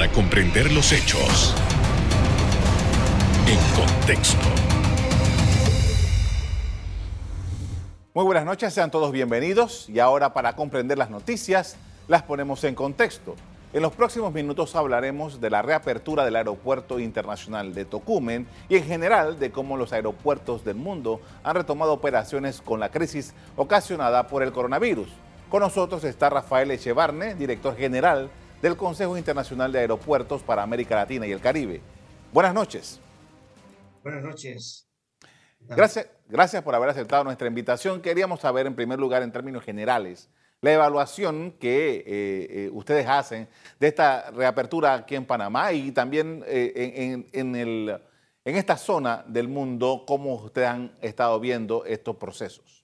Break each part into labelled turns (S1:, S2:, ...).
S1: para comprender los hechos en contexto.
S2: Muy buenas noches, sean todos bienvenidos y ahora para comprender las noticias las ponemos en contexto. En los próximos minutos hablaremos de la reapertura del Aeropuerto Internacional de Tocumen y en general de cómo los aeropuertos del mundo han retomado operaciones con la crisis ocasionada por el coronavirus. Con nosotros está Rafael Echevarne, director general del Consejo Internacional de Aeropuertos para América Latina y el Caribe. Buenas noches.
S3: Buenas noches.
S2: Gracias, gracias por haber aceptado nuestra invitación. Queríamos saber, en primer lugar, en términos generales, la evaluación que eh, eh, ustedes hacen de esta reapertura aquí en Panamá y también eh, en, el, en esta zona del mundo, cómo ustedes han estado viendo estos procesos.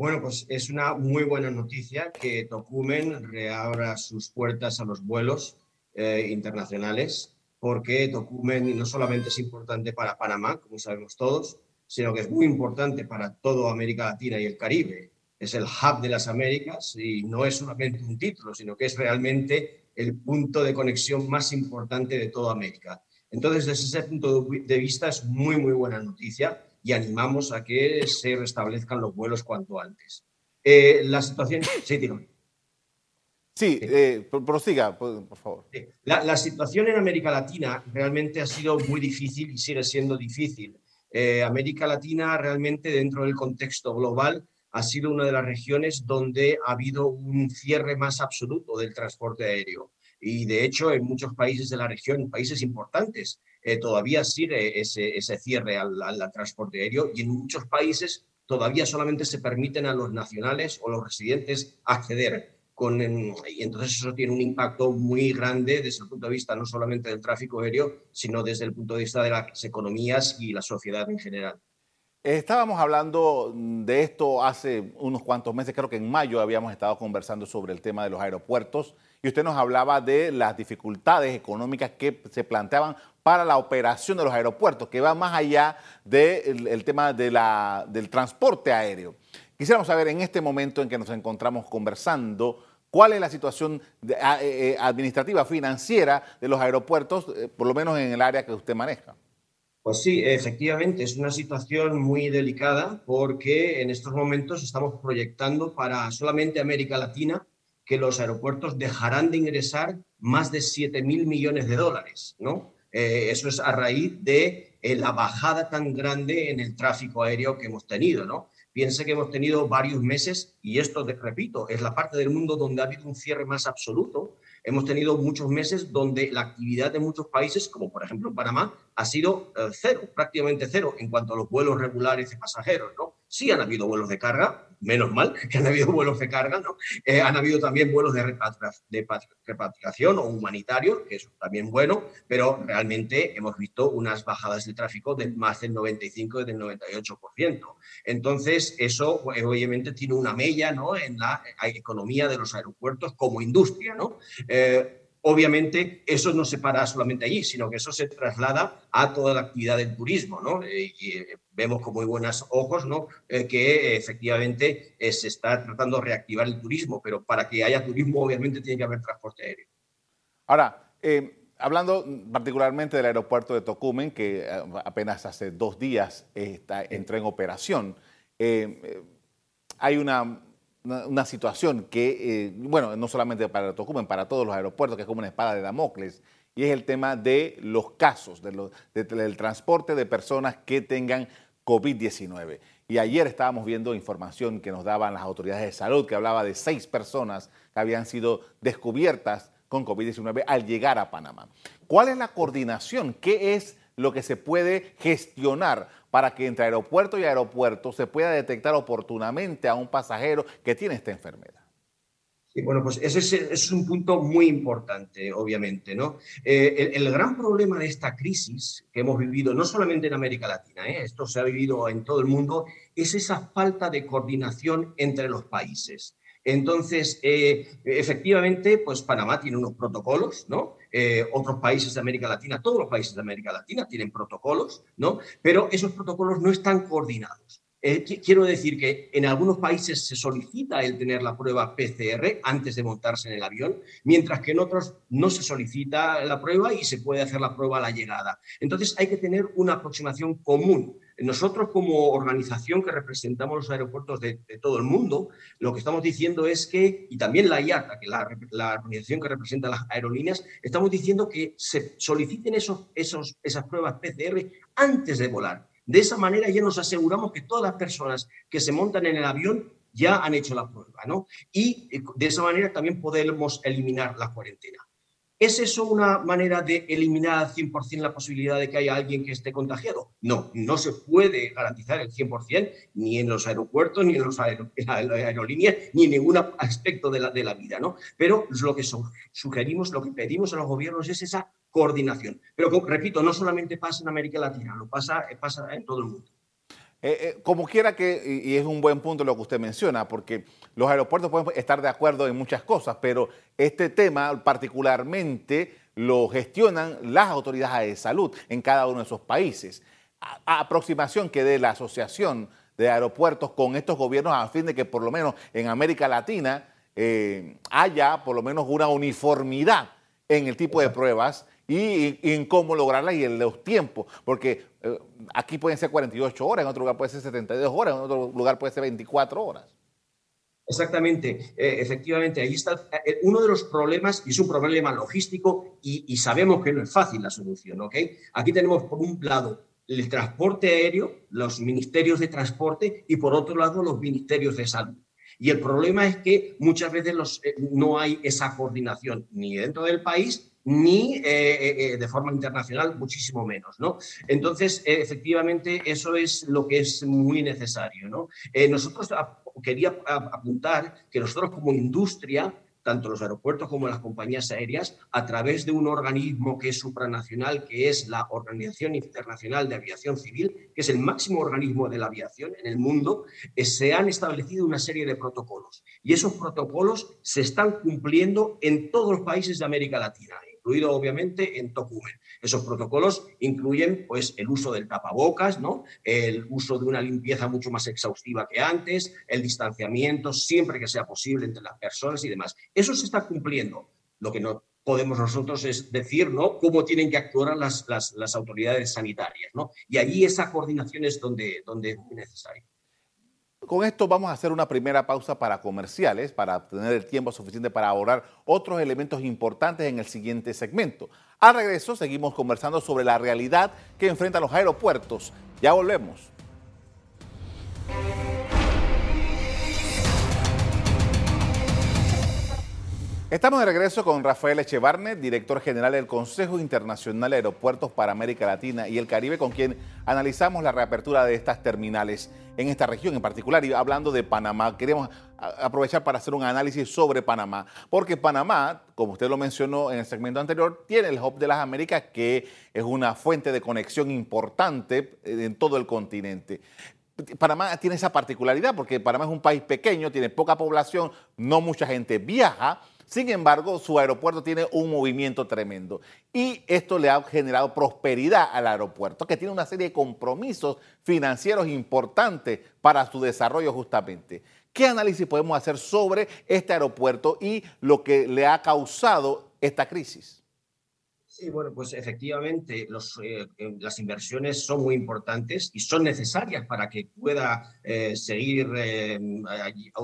S3: Bueno, pues es una muy buena noticia que Tocumen reabra sus puertas a los vuelos internacionales, porque Tocumen no solamente es importante para Panamá, como sabemos todos, sino que es muy importante para toda América Latina y el Caribe es el hub de las Américas y no es solamente un título, sino que es realmente el punto de conexión más importante de toda América. Entonces, desde ese punto de vista es muy, muy buena noticia y animamos a que se restablezcan los vuelos cuanto antes. Eh, la situación... Sí,
S2: tío. Sí, eh, prosiga, por, favor.
S3: La, la, situación en América Latina realmente ha sido muy difícil y sigue siendo difícil. Eh, América Latina realmente dentro del contexto global ha sido una de las regiones donde ha habido un cierre más absoluto del transporte aéreo. Y de hecho, en muchos países de la región, países importantes, eh, todavía sigue ese, ese cierre al, al, transporte aéreo y en muchos países todavía solamente se permiten a los nacionales o los residentes acceder. Con, y entonces eso tiene un impacto muy grande desde el punto de vista no solamente del tráfico aéreo, sino desde el punto de vista de las economías y la sociedad en general.
S2: Estábamos hablando de esto hace unos cuantos meses, creo que en mayo habíamos estado conversando sobre el tema de los aeropuertos y usted nos hablaba de las dificultades económicas que se planteaban para la operación de los aeropuertos, que va más allá del tema del transporte aéreo. Quisiéramos saber en este momento en que nos encontramos conversando, cuál es la situación eh, eh, administrativa, financiera de los aeropuertos, eh, por lo menos en el área que usted maneja.
S3: Pues sí, efectivamente, es una situación muy delicada porque en estos momentos estamos proyectando para solamente América Latina que los aeropuertos dejarán de ingresar más de 7 mil millones de dólares, ¿no? Eh, eso es a raíz de eh, la bajada tan grande en el tráfico aéreo que hemos tenido, ¿no? Piense que hemos tenido varios meses, y esto, repito, es la parte del mundo donde ha habido un cierre más absoluto, Hemos tenido muchos meses donde la actividad de muchos países, como por ejemplo Panamá, ha sido eh, cero, prácticamente cero en cuanto a los vuelos regulares de pasajeros. ¿no? Sí han habido vuelos de carga, menos mal que han habido vuelos de carga, ¿no? Eh, han habido también vuelos de, repatriación o humanitarios, que es también bueno, pero realmente hemos visto unas bajadas de tráfico de más del 95 y del 98%. Entonces, eso pues, obviamente tiene una mella ¿no? en la economía de los aeropuertos como industria. ¿no? Eh, Obviamente, eso no se para solamente allí, sino que eso se traslada a toda la actividad del turismo, ¿no? Eh, y eh, vemos con muy buenos ojos, ¿no? Eh, que efectivamente se está tratando de reactivar el turismo, pero para que haya turismo, obviamente, tiene que haber transporte aéreo.
S2: Ahora, hablando particularmente del aeropuerto de Tocumen, que apenas hace dos días está, entró en operación, hay una una, situación que, eh, bueno, no solamente para Tocumen, para todos los aeropuertos, que es como una espada de Damocles, y es el tema de los casos, de del transporte de personas que tengan COVID-19. Y ayer estábamos viendo información que nos daban las autoridades de salud, que hablaba de seis personas que habían sido descubiertas con COVID-19 al llegar a Panamá. ¿Cuál es la coordinación? ¿Qué es lo que se puede gestionar para que entre aeropuerto y aeropuerto se pueda detectar oportunamente a un pasajero que tiene esta enfermedad.
S3: Sí, bueno, pues ese es, un punto muy importante, obviamente, ¿no? Eh, el, gran problema de esta crisis que hemos vivido, no solamente en América Latina, ¿eh? esto se ha vivido en todo el mundo, es esa falta de coordinación entre los países. Entonces, eh, efectivamente, pues Panamá tiene unos protocolos, ¿no? Otros países de América Latina, todos los países de América Latina tienen protocolos, ¿no? Pero esos protocolos no están coordinados. Eh, quiero decir que en algunos países se solicita el tener la prueba PCR antes de montarse en el avión, mientras que en otros no se solicita la prueba y se puede hacer la prueba a la llegada. Entonces hay que tener una aproximación común. Nosotros como organización que representamos los aeropuertos de, todo el mundo, lo que estamos diciendo es que, y también la IATA, que la, la organización que representa las aerolíneas, estamos diciendo que se soliciten esos, esos, esas pruebas PCR antes de volar de esa manera ya nos aseguramos que todas las personas que se montan en el avión ya han hecho la prueba, ¿no? Y eh, de esa manera también podemos eliminar la cuarentena. ¿Es eso una manera de eliminar al 100% la posibilidad de que haya alguien que esté contagiado? No, no se puede garantizar el 100% ni en los aeropuertos, ni en, los aerolíneas, ni en ningún aspecto de la, de la vida, ¿no? Pero lo que sugerimos, lo que pedimos a los gobiernos es esa coordinación. Pero repito, no solamente pasa en América Latina, lo pasa, pasa en todo el mundo.
S2: Eh, eh, como quiera que, y es un buen punto lo que usted menciona, porque los aeropuertos pueden estar de acuerdo en muchas cosas, pero este tema particularmente lo gestionan las autoridades de salud en cada uno de esos países. A, aproximación que dé la Asociación de Aeropuertos con estos gobiernos a fin de que por lo menos en América Latina eh, haya por lo menos una uniformidad en el tipo de pruebas y, en cómo lograrla y en los tiempos, porque eh, aquí pueden ser 48 horas, en otro lugar puede ser 72 horas, en otro lugar puede ser 24 horas.
S3: Exactamente, eh, efectivamente, ahí está eh, uno de los problemas, y es un problema logístico, y, sabemos que no es fácil la solución, ¿ok? Aquí tenemos por un lado el transporte aéreo, los ministerios de transporte, y por otro lado los ministerios de salud. Y el problema es que muchas veces los, no hay esa coordinación ni dentro del país ni eh, eh, eh, de forma internacional, muchísimo menos. ¿no? Entonces, efectivamente, eso es lo que es muy necesario. ¿no? nosotros quería apuntar que nosotros como industria tanto los aeropuertos como las compañías aéreas, a través de un organismo que es supranacional, que es la Organización Internacional de Aviación Civil, que es el máximo organismo de la aviación en el mundo, se han establecido una serie de protocolos. Y esos protocolos se están cumpliendo en todos los países de América Latina incluido obviamente en Tocumen. Esos protocolos incluyen pues, el uso del tapabocas, ¿no? el uso de una limpieza mucho más exhaustiva que antes, el distanciamiento siempre que sea posible entre las personas y demás. Eso se está cumpliendo. Lo que no podemos nosotros es decir ¿no? cómo tienen que actuar las, las, autoridades sanitarias. ¿no? Y allí esa coordinación es donde, donde es necesaria.
S2: Con esto vamos a hacer una primera pausa para comerciales, para tener el tiempo suficiente para ahorrar otros elementos importantes en el siguiente segmento. Al regreso seguimos conversando sobre la realidad que enfrentan los aeropuertos. Ya volvemos. Estamos de regreso con Rafael Echevarne, director general del Consejo Internacional de Aeropuertos para América Latina y el Caribe, con quien analizamos la reapertura de estas terminales en esta región en particular. Y hablando de Panamá, queremos aprovechar para hacer un análisis sobre Panamá, porque Panamá, como usted lo mencionó en el segmento anterior, tiene el Hub de las Américas, que es una fuente de conexión importante en todo el continente. Panamá tiene esa particularidad porque Panamá es un país pequeño, tiene poca población, no mucha gente viaja sin embargo, su aeropuerto tiene un movimiento tremendo y esto le ha generado prosperidad al aeropuerto, que tiene una serie de compromisos financieros importantes para su desarrollo justamente. ¿Qué análisis podemos hacer sobre este aeropuerto y lo que le ha causado esta crisis?
S3: Sí, bueno, pues efectivamente eh, eh, las inversiones son muy importantes y son necesarias para que pueda eh, seguir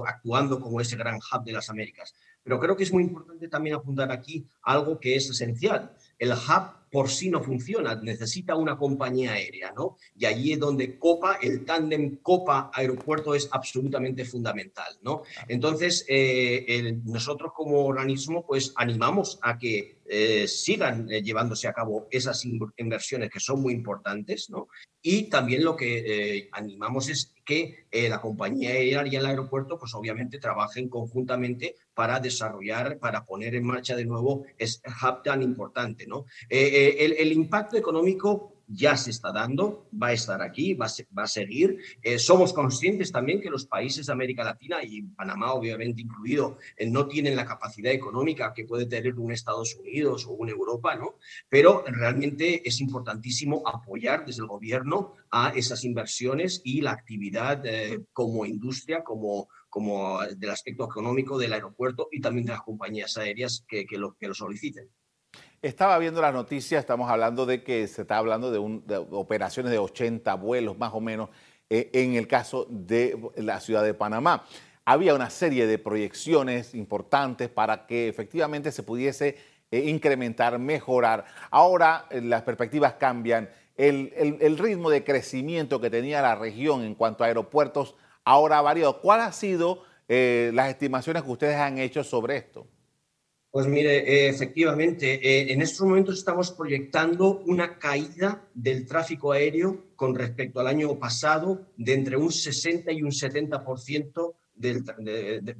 S3: actuando como ese gran hub de las Américas. Pero creo que es muy importante también apuntar aquí algo que es esencial. El hub por sí no funciona, necesita una compañía aérea, ¿no? Y allí es donde Copa, el tándem Copa-aeropuerto es absolutamente fundamental, ¿no? Entonces, eh, nosotros como organismo, pues animamos a que eh, sigan eh, llevándose a cabo esas inversiones que son muy importantes, ¿no? Y también lo que animamos es que la compañía aérea y el aeropuerto, pues obviamente trabajen conjuntamente para desarrollar, para poner en marcha de nuevo ese hub tan importante. ¿no? Eh, el, impacto económico ya se está dando, va a estar aquí, va a, seguir. Eh, somos conscientes también que los países de América Latina y Panamá obviamente incluido, eh, no tienen la capacidad económica que puede tener un Estados Unidos o una Europa, ¿no? Pero realmente es importantísimo apoyar desde el gobierno a esas inversiones y la actividad eh, como industria, como, como del aspecto económico del aeropuerto y también de las compañías aéreas que lo soliciten.
S2: Estaba viendo las noticias, estamos hablando de que se está hablando de, operaciones de 80 vuelos más o menos eh, en el caso de la ciudad de Panamá. Había una serie de proyecciones importantes para que efectivamente se pudiese eh, incrementar, mejorar. Ahora eh, las perspectivas cambian. El, ritmo de crecimiento que tenía la región en cuanto a aeropuertos ahora ha variado. ¿Cuáles han sido las estimaciones que ustedes han hecho sobre esto?
S3: Pues mire, eh, efectivamente, eh, en estos momentos estamos proyectando una caída del tráfico aéreo con respecto al año pasado de entre un 60 y un 70% del, de,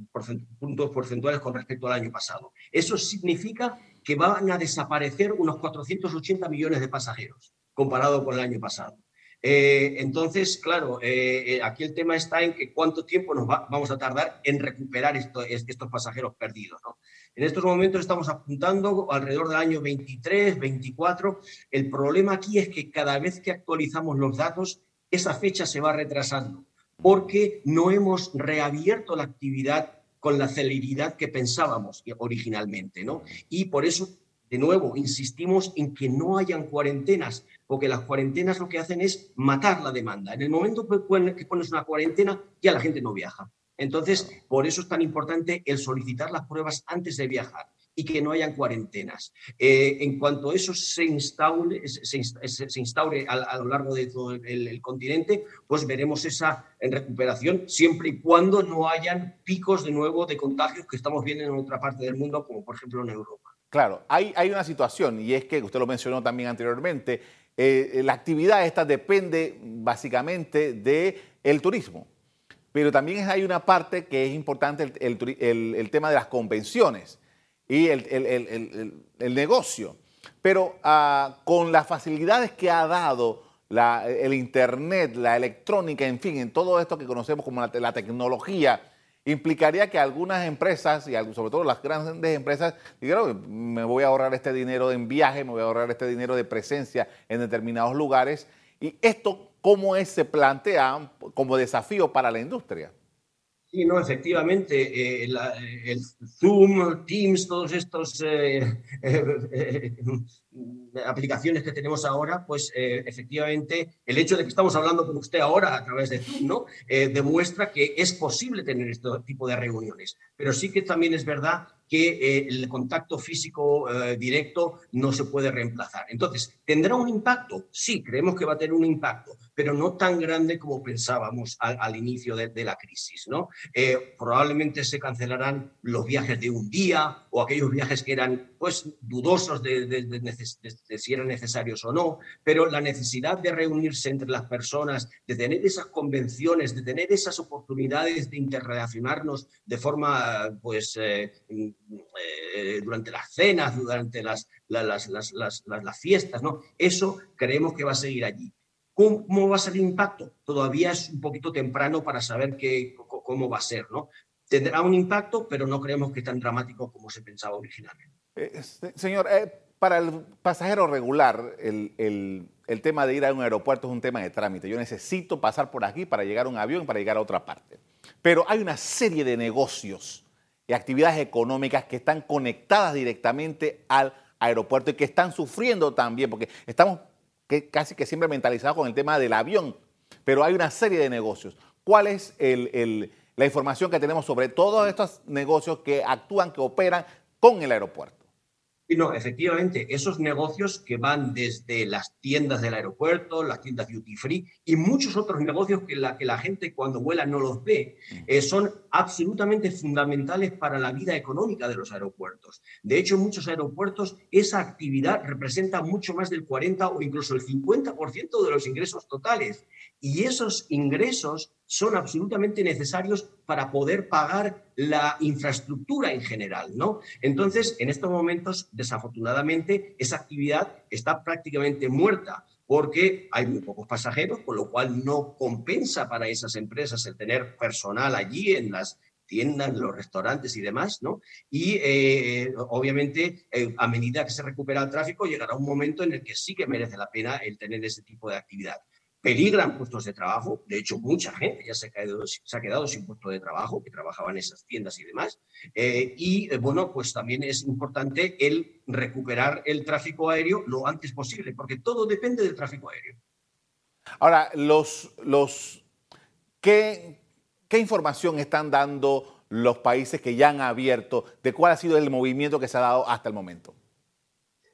S3: puntos porcentuales con respecto al año pasado. Eso significa que van a desaparecer unos 480 millones de pasajeros comparado con el año pasado. Eh, entonces, claro, aquí el tema está en que cuánto tiempo nos vamos a tardar en recuperar estos pasajeros perdidos. ¿no? En estos momentos estamos apuntando alrededor del año 23, 24. El problema aquí es que cada vez que actualizamos los datos, esa fecha se va retrasando, porque no hemos reabierto la actividad con la celeridad que pensábamos originalmente, ¿no? Y por eso, de nuevo, insistimos en que no hayan cuarentenas, porque las cuarentenas lo que hacen es matar la demanda. En el momento que pones una cuarentena, ya la gente no viaja. Entonces, por eso es tan importante el solicitar las pruebas antes de viajar y que no hayan cuarentenas. Eh, en cuanto eso se instaure, se, a, lo largo de todo el, continente, pues veremos esa recuperación siempre y cuando no hayan picos de nuevo de contagios que estamos viendo en otra parte del mundo, como por ejemplo en Europa.
S2: Claro, hay, una situación y es que usted lo mencionó también anteriormente, eh, la actividad esta depende básicamente del el turismo pero también hay una parte que es importante, el, tema de las convenciones y el, negocio. Pero ah, con las facilidades que ha dado el Internet, la electrónica, en fin, en todo esto que conocemos como la, tecnología, implicaría que algunas empresas, y sobre todo las grandes empresas, dijeron, me voy a ahorrar este dinero en viaje, me voy a ahorrar este dinero de presencia en determinados lugares. Y esto cómo es, se plantea como desafío para la industria.
S3: Sí, no, efectivamente, eh, el Zoom, Teams, todos estos eh, eh, aplicaciones que tenemos ahora, pues efectivamente el hecho de que estamos hablando con usted ahora a través de Zoom, ¿no? demuestra que es posible tener este tipo de reuniones. Pero sí que también es verdad que el contacto físico directo no se puede reemplazar. Entonces, ¿tendrá un impacto? Sí, creemos que va a tener un impacto, pero no tan grande como pensábamos al, inicio de, la crisis. ¿no? Eh, probablemente se cancelarán los viajes de un día o aquellos viajes que eran pues, dudosos de, si eran necesarios o no, pero la necesidad de reunirse entre las personas, de tener esas convenciones, de tener esas oportunidades de interrelacionarnos de forma, pues, eh, eh, durante las cenas, durante las, las, las, las fiestas, ¿no? Eso creemos que va a seguir allí. ¿Cómo, va a ser el impacto? Todavía es un poquito temprano para saber qué, cómo va a ser, ¿no? Tendrá un impacto, pero no creemos que tan dramático como se pensaba originalmente.
S2: Este, señor, eh, para el pasajero regular, el, el, tema de ir a un aeropuerto es un tema de trámite. Yo necesito pasar por aquí para llegar a un avión, para llegar a otra parte. Pero hay una serie de negocios y actividades económicas que están conectadas directamente al aeropuerto y que están sufriendo también, porque estamos casi que siempre mentalizado con el tema del avión, pero hay una serie de negocios. ¿Cuál es la información que tenemos sobre todos estos negocios que actúan, que operan con el aeropuerto?
S3: No, efectivamente, esos negocios que van desde las tiendas del aeropuerto, las tiendas duty free y muchos otros negocios que la, que la gente cuando vuela no los ve, mm. eh, son absolutamente fundamentales para la vida económica de los aeropuertos. De hecho, en muchos aeropuertos esa actividad representa mucho más del 40 o incluso el 50% de los ingresos totales. Y esos ingresos son absolutamente necesarios para poder pagar la infraestructura en general, ¿no? Entonces, en estos momentos, desafortunadamente, esa actividad está prácticamente muerta porque hay muy pocos pasajeros, con lo cual no compensa para esas empresas el tener personal allí en las tiendas, los restaurantes y demás, ¿no? Y eh, obviamente, eh, a medida que se recupera el tráfico, llegará un momento en el que sí que merece la pena el tener ese tipo de actividad peligran puestos de trabajo. De hecho, mucha gente ya se ha, quedado, se ha quedado sin puesto de trabajo, que trabajaba en esas tiendas y demás. Eh, y eh, bueno, pues también es importante el recuperar el tráfico aéreo lo antes posible, porque todo depende del tráfico aéreo.
S2: Ahora, los, los, ¿qué, ¿qué información están dando los países que ya han abierto? ¿De cuál ha sido el movimiento que se ha dado hasta el momento?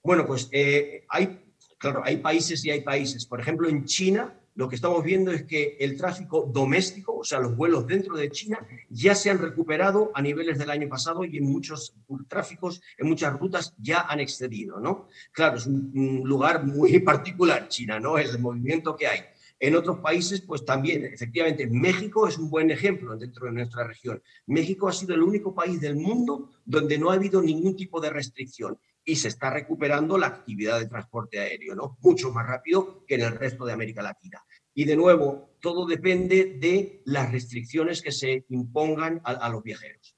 S3: Bueno, pues eh, hay, claro, hay países y hay países. Por ejemplo, en China lo que estamos viendo es que el tráfico doméstico, o sea, los vuelos dentro de China, ya se han recuperado a niveles del año pasado y en muchos tráficos, en muchas rutas ya han excedido, ¿no? Claro, es un, lugar muy particular China, ¿no? El movimiento que hay. En otros países, pues también, efectivamente, México es un buen ejemplo dentro de nuestra región. México ha sido el único país del mundo donde no ha habido ningún tipo de restricción y se está recuperando la actividad de transporte aéreo, ¿no? Mucho más rápido que en el resto de América Latina. Y de nuevo, todo depende de las restricciones que se impongan a, los viajeros.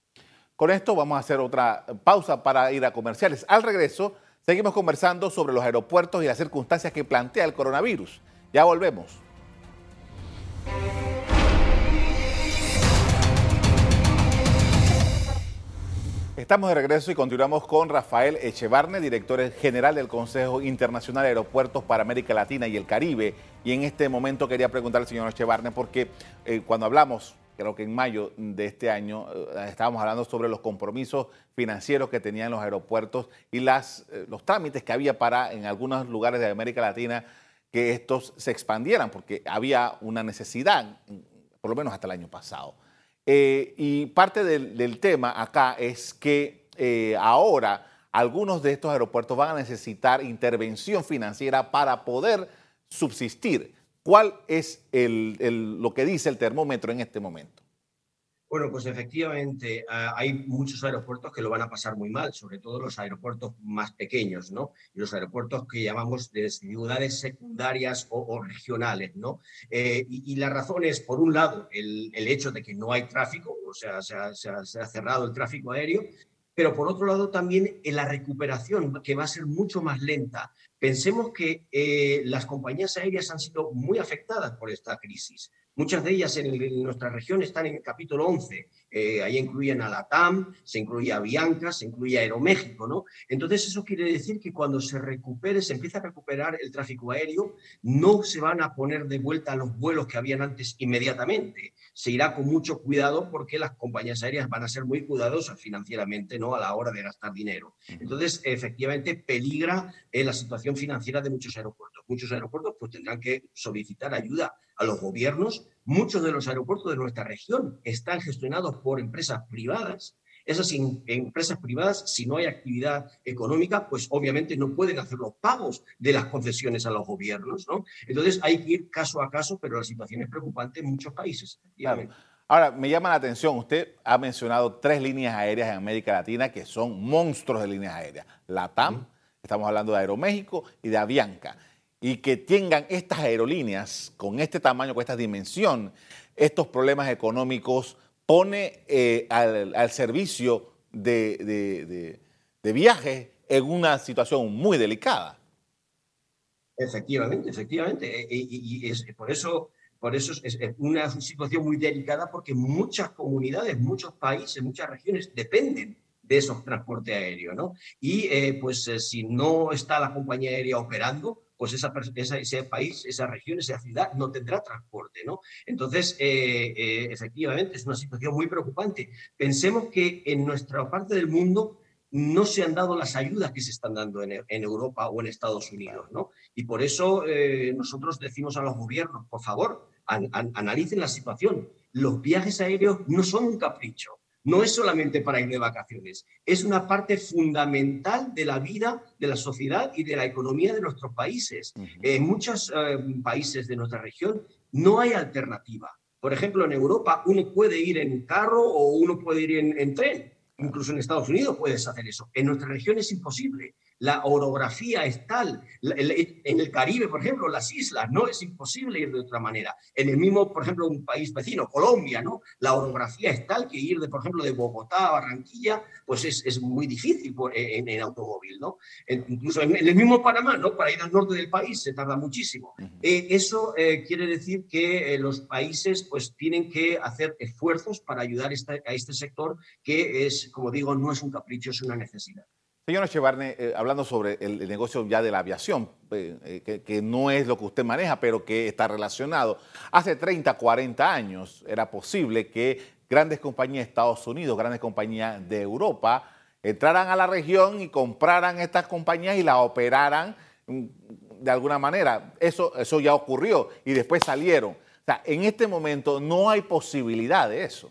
S2: Con esto vamos a hacer otra pausa para ir a comerciales. Al regreso, seguimos conversando sobre los aeropuertos y las circunstancias que plantea el coronavirus. Ya volvemos. Estamos de regreso y continuamos con Rafael Echevarne, director general del Consejo Internacional de Aeropuertos para América Latina y el Caribe. Y en este momento quería preguntarle al señor Echevarne, porque eh, cuando hablamos, creo que en mayo de este año, eh, estábamos hablando sobre los compromisos financieros que tenían los aeropuertos y las, eh, los trámites que había para en algunos lugares de América Latina que estos se expandieran, porque había una necesidad, por lo menos hasta el año pasado. Eh, y parte del, tema acá es que eh, ahora algunos de estos aeropuertos van a necesitar intervención financiera para poder subsistir. ¿Cuál es lo que dice el termómetro en este momento?
S3: Bueno, pues efectivamente ah, hay muchos aeropuertos que lo van a pasar muy mal, sobre todo los aeropuertos más pequeños, ¿no? Y los aeropuertos que llamamos de ciudades secundarias o, regionales, ¿no? Eh, y, la razón es, por un lado, el, hecho de que no hay tráfico, o sea, se ha, cerrado el tráfico aéreo, pero por otro lado también en la recuperación, que va a ser mucho más lenta. Pensemos que eh, las compañías aéreas han sido muy afectadas por esta crisis. Muchas de ellas en, nuestra región están en el capítulo 11. Eh, ahí incluyen a la TAM, se incluye a Bianca, se incluye a Aeroméxico, ¿no? Entonces eso quiere decir que cuando se recupere, se empieza a recuperar el tráfico aéreo, no se van a poner de vuelta los vuelos que habían antes inmediatamente. Se irá con mucho cuidado porque las compañías aéreas van a ser muy cuidadosas financieramente, ¿no? A la hora de gastar dinero. Entonces, efectivamente, peligra eh, la situación financiera de muchos aeropuertos. Muchos aeropuertos pues tendrán que solicitar ayuda a los gobiernos. Muchos de los aeropuertos de nuestra región están gestionados por empresas privadas. Esas empresas privadas, si no hay actividad económica, pues obviamente no pueden hacer los pagos de las concesiones a los gobiernos. ¿no? Entonces hay que ir caso a caso, pero la situación es preocupante en muchos países.
S2: Ahora, me llama la atención, usted ha mencionado tres líneas aéreas en América Latina que son monstruos de líneas aéreas. La TAM, estamos hablando de Aeroméxico y de Avianca y que tengan estas aerolíneas con este tamaño, con esta dimensión, estos problemas económicos, pone eh, al, servicio de, de, viajes en una situación muy delicada.
S3: Efectivamente, efectivamente. E, e, y, es, por eso, por eso es una situación muy delicada porque muchas comunidades, muchos países, muchas regiones dependen de esos transportes aéreos, ¿no? Y eh, pues eh, si no está la compañía aérea operando, pues esa, ese país, esa región, esa ciudad no tendrá transporte, ¿no? Entonces, eh, eh, efectivamente, es una situación muy preocupante. Pensemos que en nuestra parte del mundo no se han dado las ayudas que se están dando en, Europa o en Estados Unidos, ¿no? Y por eso eh, nosotros decimos a los gobiernos, por favor, analicen la situación. Los viajes aéreos no son un capricho no es solamente para ir de vacaciones, es una parte fundamental de la vida de la sociedad y de la economía de nuestros países. En muchos eh, países de nuestra región no hay alternativa. Por ejemplo, en Europa uno puede ir en carro o uno puede ir en, en tren. Incluso en Estados Unidos puedes hacer eso. En nuestra región es imposible la orografía es tal. En el Caribe, por ejemplo, las islas, no es imposible ir de otra manera. En el mismo, por ejemplo, un país vecino, Colombia, ¿no? La orografía es tal que ir, de, por ejemplo, de Bogotá a Barranquilla, pues es, es muy difícil en, en, automóvil, ¿no? incluso en, el mismo Panamá, ¿no? Para ir al norte del país se tarda muchísimo. Eh, eso eh, quiere decir que eh, los países, pues, tienen que hacer esfuerzos para ayudar a este sector que es, como digo, no es un capricho, es una necesidad.
S2: Señor Echevarne, eh, hablando sobre el, negocio ya de la aviación, eh, eh, que, no es lo que usted maneja, pero que está relacionado. Hace 30, 40 años era posible que grandes compañías de Estados Unidos, grandes compañías de Europa, entraran a la región y compraran estas compañías y las operaran mm, de alguna manera. Eso, eso ya ocurrió y después salieron. O sea, en este momento no hay posibilidad de eso.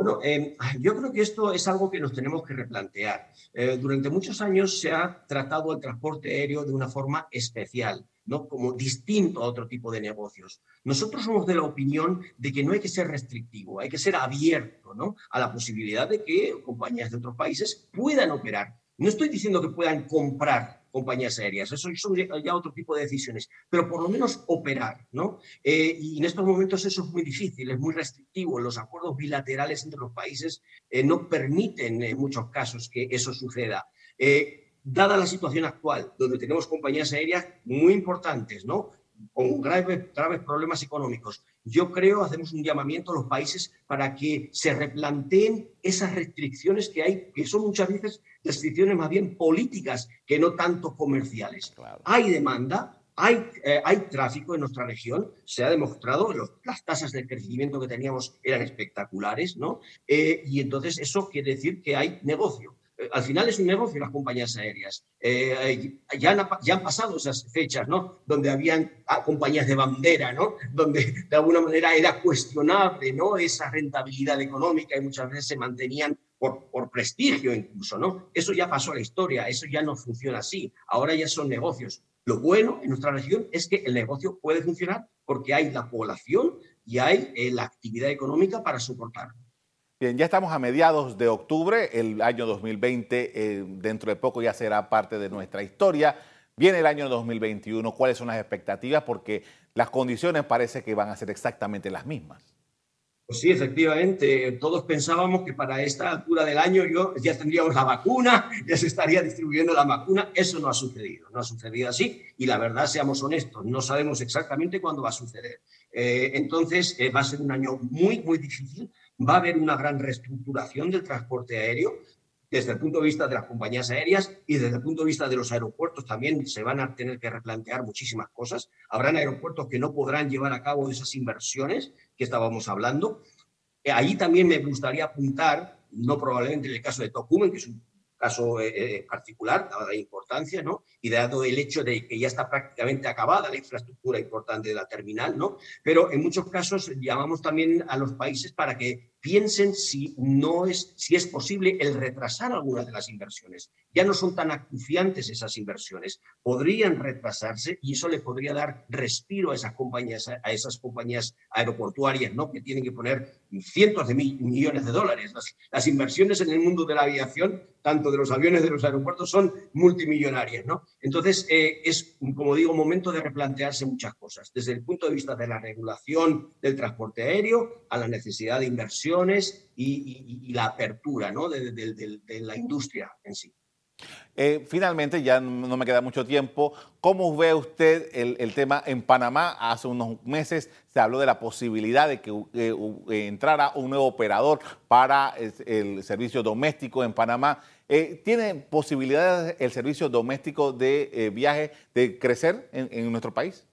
S3: Bueno, em, yo creo que esto es algo que nos tenemos que replantear. Eh, durante muchos años se ha tratado el transporte aéreo de una forma especial, ¿no? como distinto a otro tipo de negocios. Nosotros somos de la opinión de que no hay que ser restrictivo, hay que ser abierto ¿no? a la posibilidad de que compañías de otros países puedan operar. No estoy diciendo que puedan comprar compañías aéreas. Eso son ya otro tipo de decisiones, pero por lo menos operar, ¿no? Eh, y en estos momentos eso es muy difícil, es muy restrictivo. Los acuerdos bilaterales entre los países eh, no permiten en muchos casos que eso suceda. Eh, dada la situación actual, donde tenemos compañías aéreas muy importantes, ¿no? Con graves, graves problemas económicos. Yo creo, hacemos un llamamiento a los países para que se replanteen esas restricciones que hay, que son muchas veces restricciones más bien políticas que no tanto comerciales. Hay demanda, hay, eh, hay, tráfico en nuestra región, se ha demostrado, los, las tasas de crecimiento que teníamos eran espectaculares, ¿no? Eh, y entonces eso quiere decir que hay negocio. Eh, al final es un negocio las compañías aéreas. Eh, ya, han, ya, han, pasado esas fechas, ¿no? Donde habían compañías de bandera, ¿no? Donde de alguna manera era cuestionable, ¿no? Esa rentabilidad económica y muchas veces se mantenían por, por prestigio incluso, ¿no? Eso ya pasó a la historia, eso ya no funciona así. Ahora ya son negocios. Lo bueno en nuestra región es que el negocio puede funcionar porque hay la población y hay eh, la actividad económica para soportarlo.
S2: Bien, ya estamos a mediados de octubre, el año 2020 eh, dentro de poco ya será parte de nuestra historia. Viene el año 2021, ¿cuáles son las expectativas? Porque las condiciones parece que van a ser exactamente las mismas.
S3: Pues sí, efectivamente, todos pensábamos que para esta altura del año yo, ya tendríamos la vacuna, ya se estaría distribuyendo la vacuna. Eso no ha sucedido, no ha sucedido así y la verdad, seamos honestos, no sabemos exactamente cuándo va a suceder. Eh, entonces, eh, va a ser un año muy, muy difícil va a haber una gran reestructuración del transporte aéreo desde el punto de vista de las compañías aéreas y desde el punto de vista de los aeropuertos también se van a tener que replantear muchísimas cosas. Habrán aeropuertos que no podrán llevar a cabo esas inversiones que estábamos hablando. Eh, ahí también me gustaría apuntar, no probablemente en el caso de Tocumen, que es un caso eh, eh, particular, dada la importancia, ¿no? Y dado el hecho de que ya está prácticamente acabada la infraestructura importante de la terminal, ¿no? Pero en muchos casos llamamos también a los países para que piensen si no es, si es posible el retrasar algunas de las inversiones. Ya no son tan acuciantes esas inversiones, podrían retrasarse y eso le podría dar respiro a esas compañías, a esas compañías aeroportuarias, ¿no? Que tienen que poner cientos de millones de dólares. Las, inversiones en el mundo de la aviación, tanto de los aviones de los aeropuertos, son multimillonarias, ¿no? Entonces, eh, es, como digo, momento de replantearse muchas cosas, desde el punto de vista de la regulación del transporte aéreo a la necesidad de inversión y, la apertura ¿no? de, la industria en sí.
S2: Eh, finalmente, ya no me queda mucho tiempo, ¿cómo ve usted el, tema en Panamá? Hace unos meses se habló de la posibilidad de que eh, entrara un nuevo operador para el, servicio doméstico en Panamá. Eh, ¿Tiene posibilidades el servicio doméstico de viaje de crecer en nuestro país?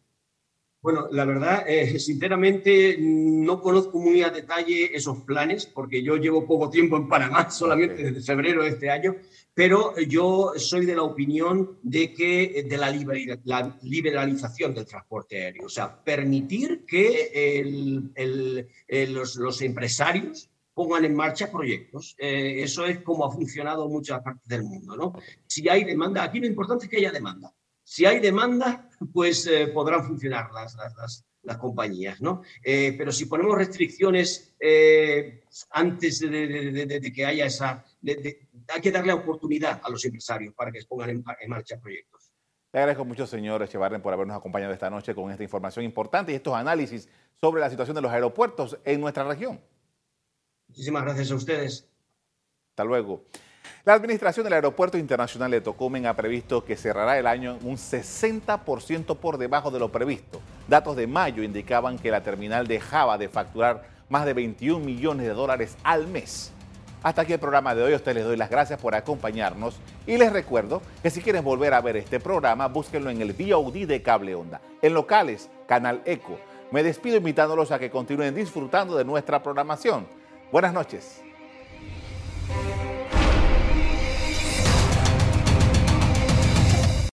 S3: Bueno, la verdad, eh, sinceramente, no conozco muy a detalle esos planes, porque yo llevo poco tiempo en Panamá, solamente desde febrero de este año, pero yo soy de la opinión de que de la, liberalización del transporte aéreo, o sea, permitir que los, empresarios pongan en marcha proyectos. Eh, eso es como ha funcionado en muchas partes del mundo, ¿no? Si hay demanda, aquí lo importante es que haya demanda. Si hay demanda, pues eh, podrán funcionar las, las, las compañías, ¿no? Eh, pero si ponemos restricciones eh, antes de, que haya esa... hay que darle oportunidad a los empresarios para que pongan en, marcha proyectos.
S2: Le agradezco mucho, señor Echevarren, por habernos acompañado esta noche con esta información importante y estos análisis sobre la situación de los aeropuertos en nuestra región.
S3: Muchísimas gracias a ustedes.
S2: Hasta luego. La administración del Aeropuerto Internacional de Tocumen ha previsto que cerrará el año un 60% por debajo de lo previsto. Datos de mayo indicaban que la terminal dejaba de facturar más de 21 millones de dólares al mes. Hasta aquí el programa de hoy. A ustedes les doy las gracias por acompañarnos y les recuerdo que si quieren volver a ver este programa, búsquenlo en el VOD de Cable Onda, en locales, Canal Eco. Me despido invitándolos a que continúen disfrutando de nuestra programación. Buenas noches.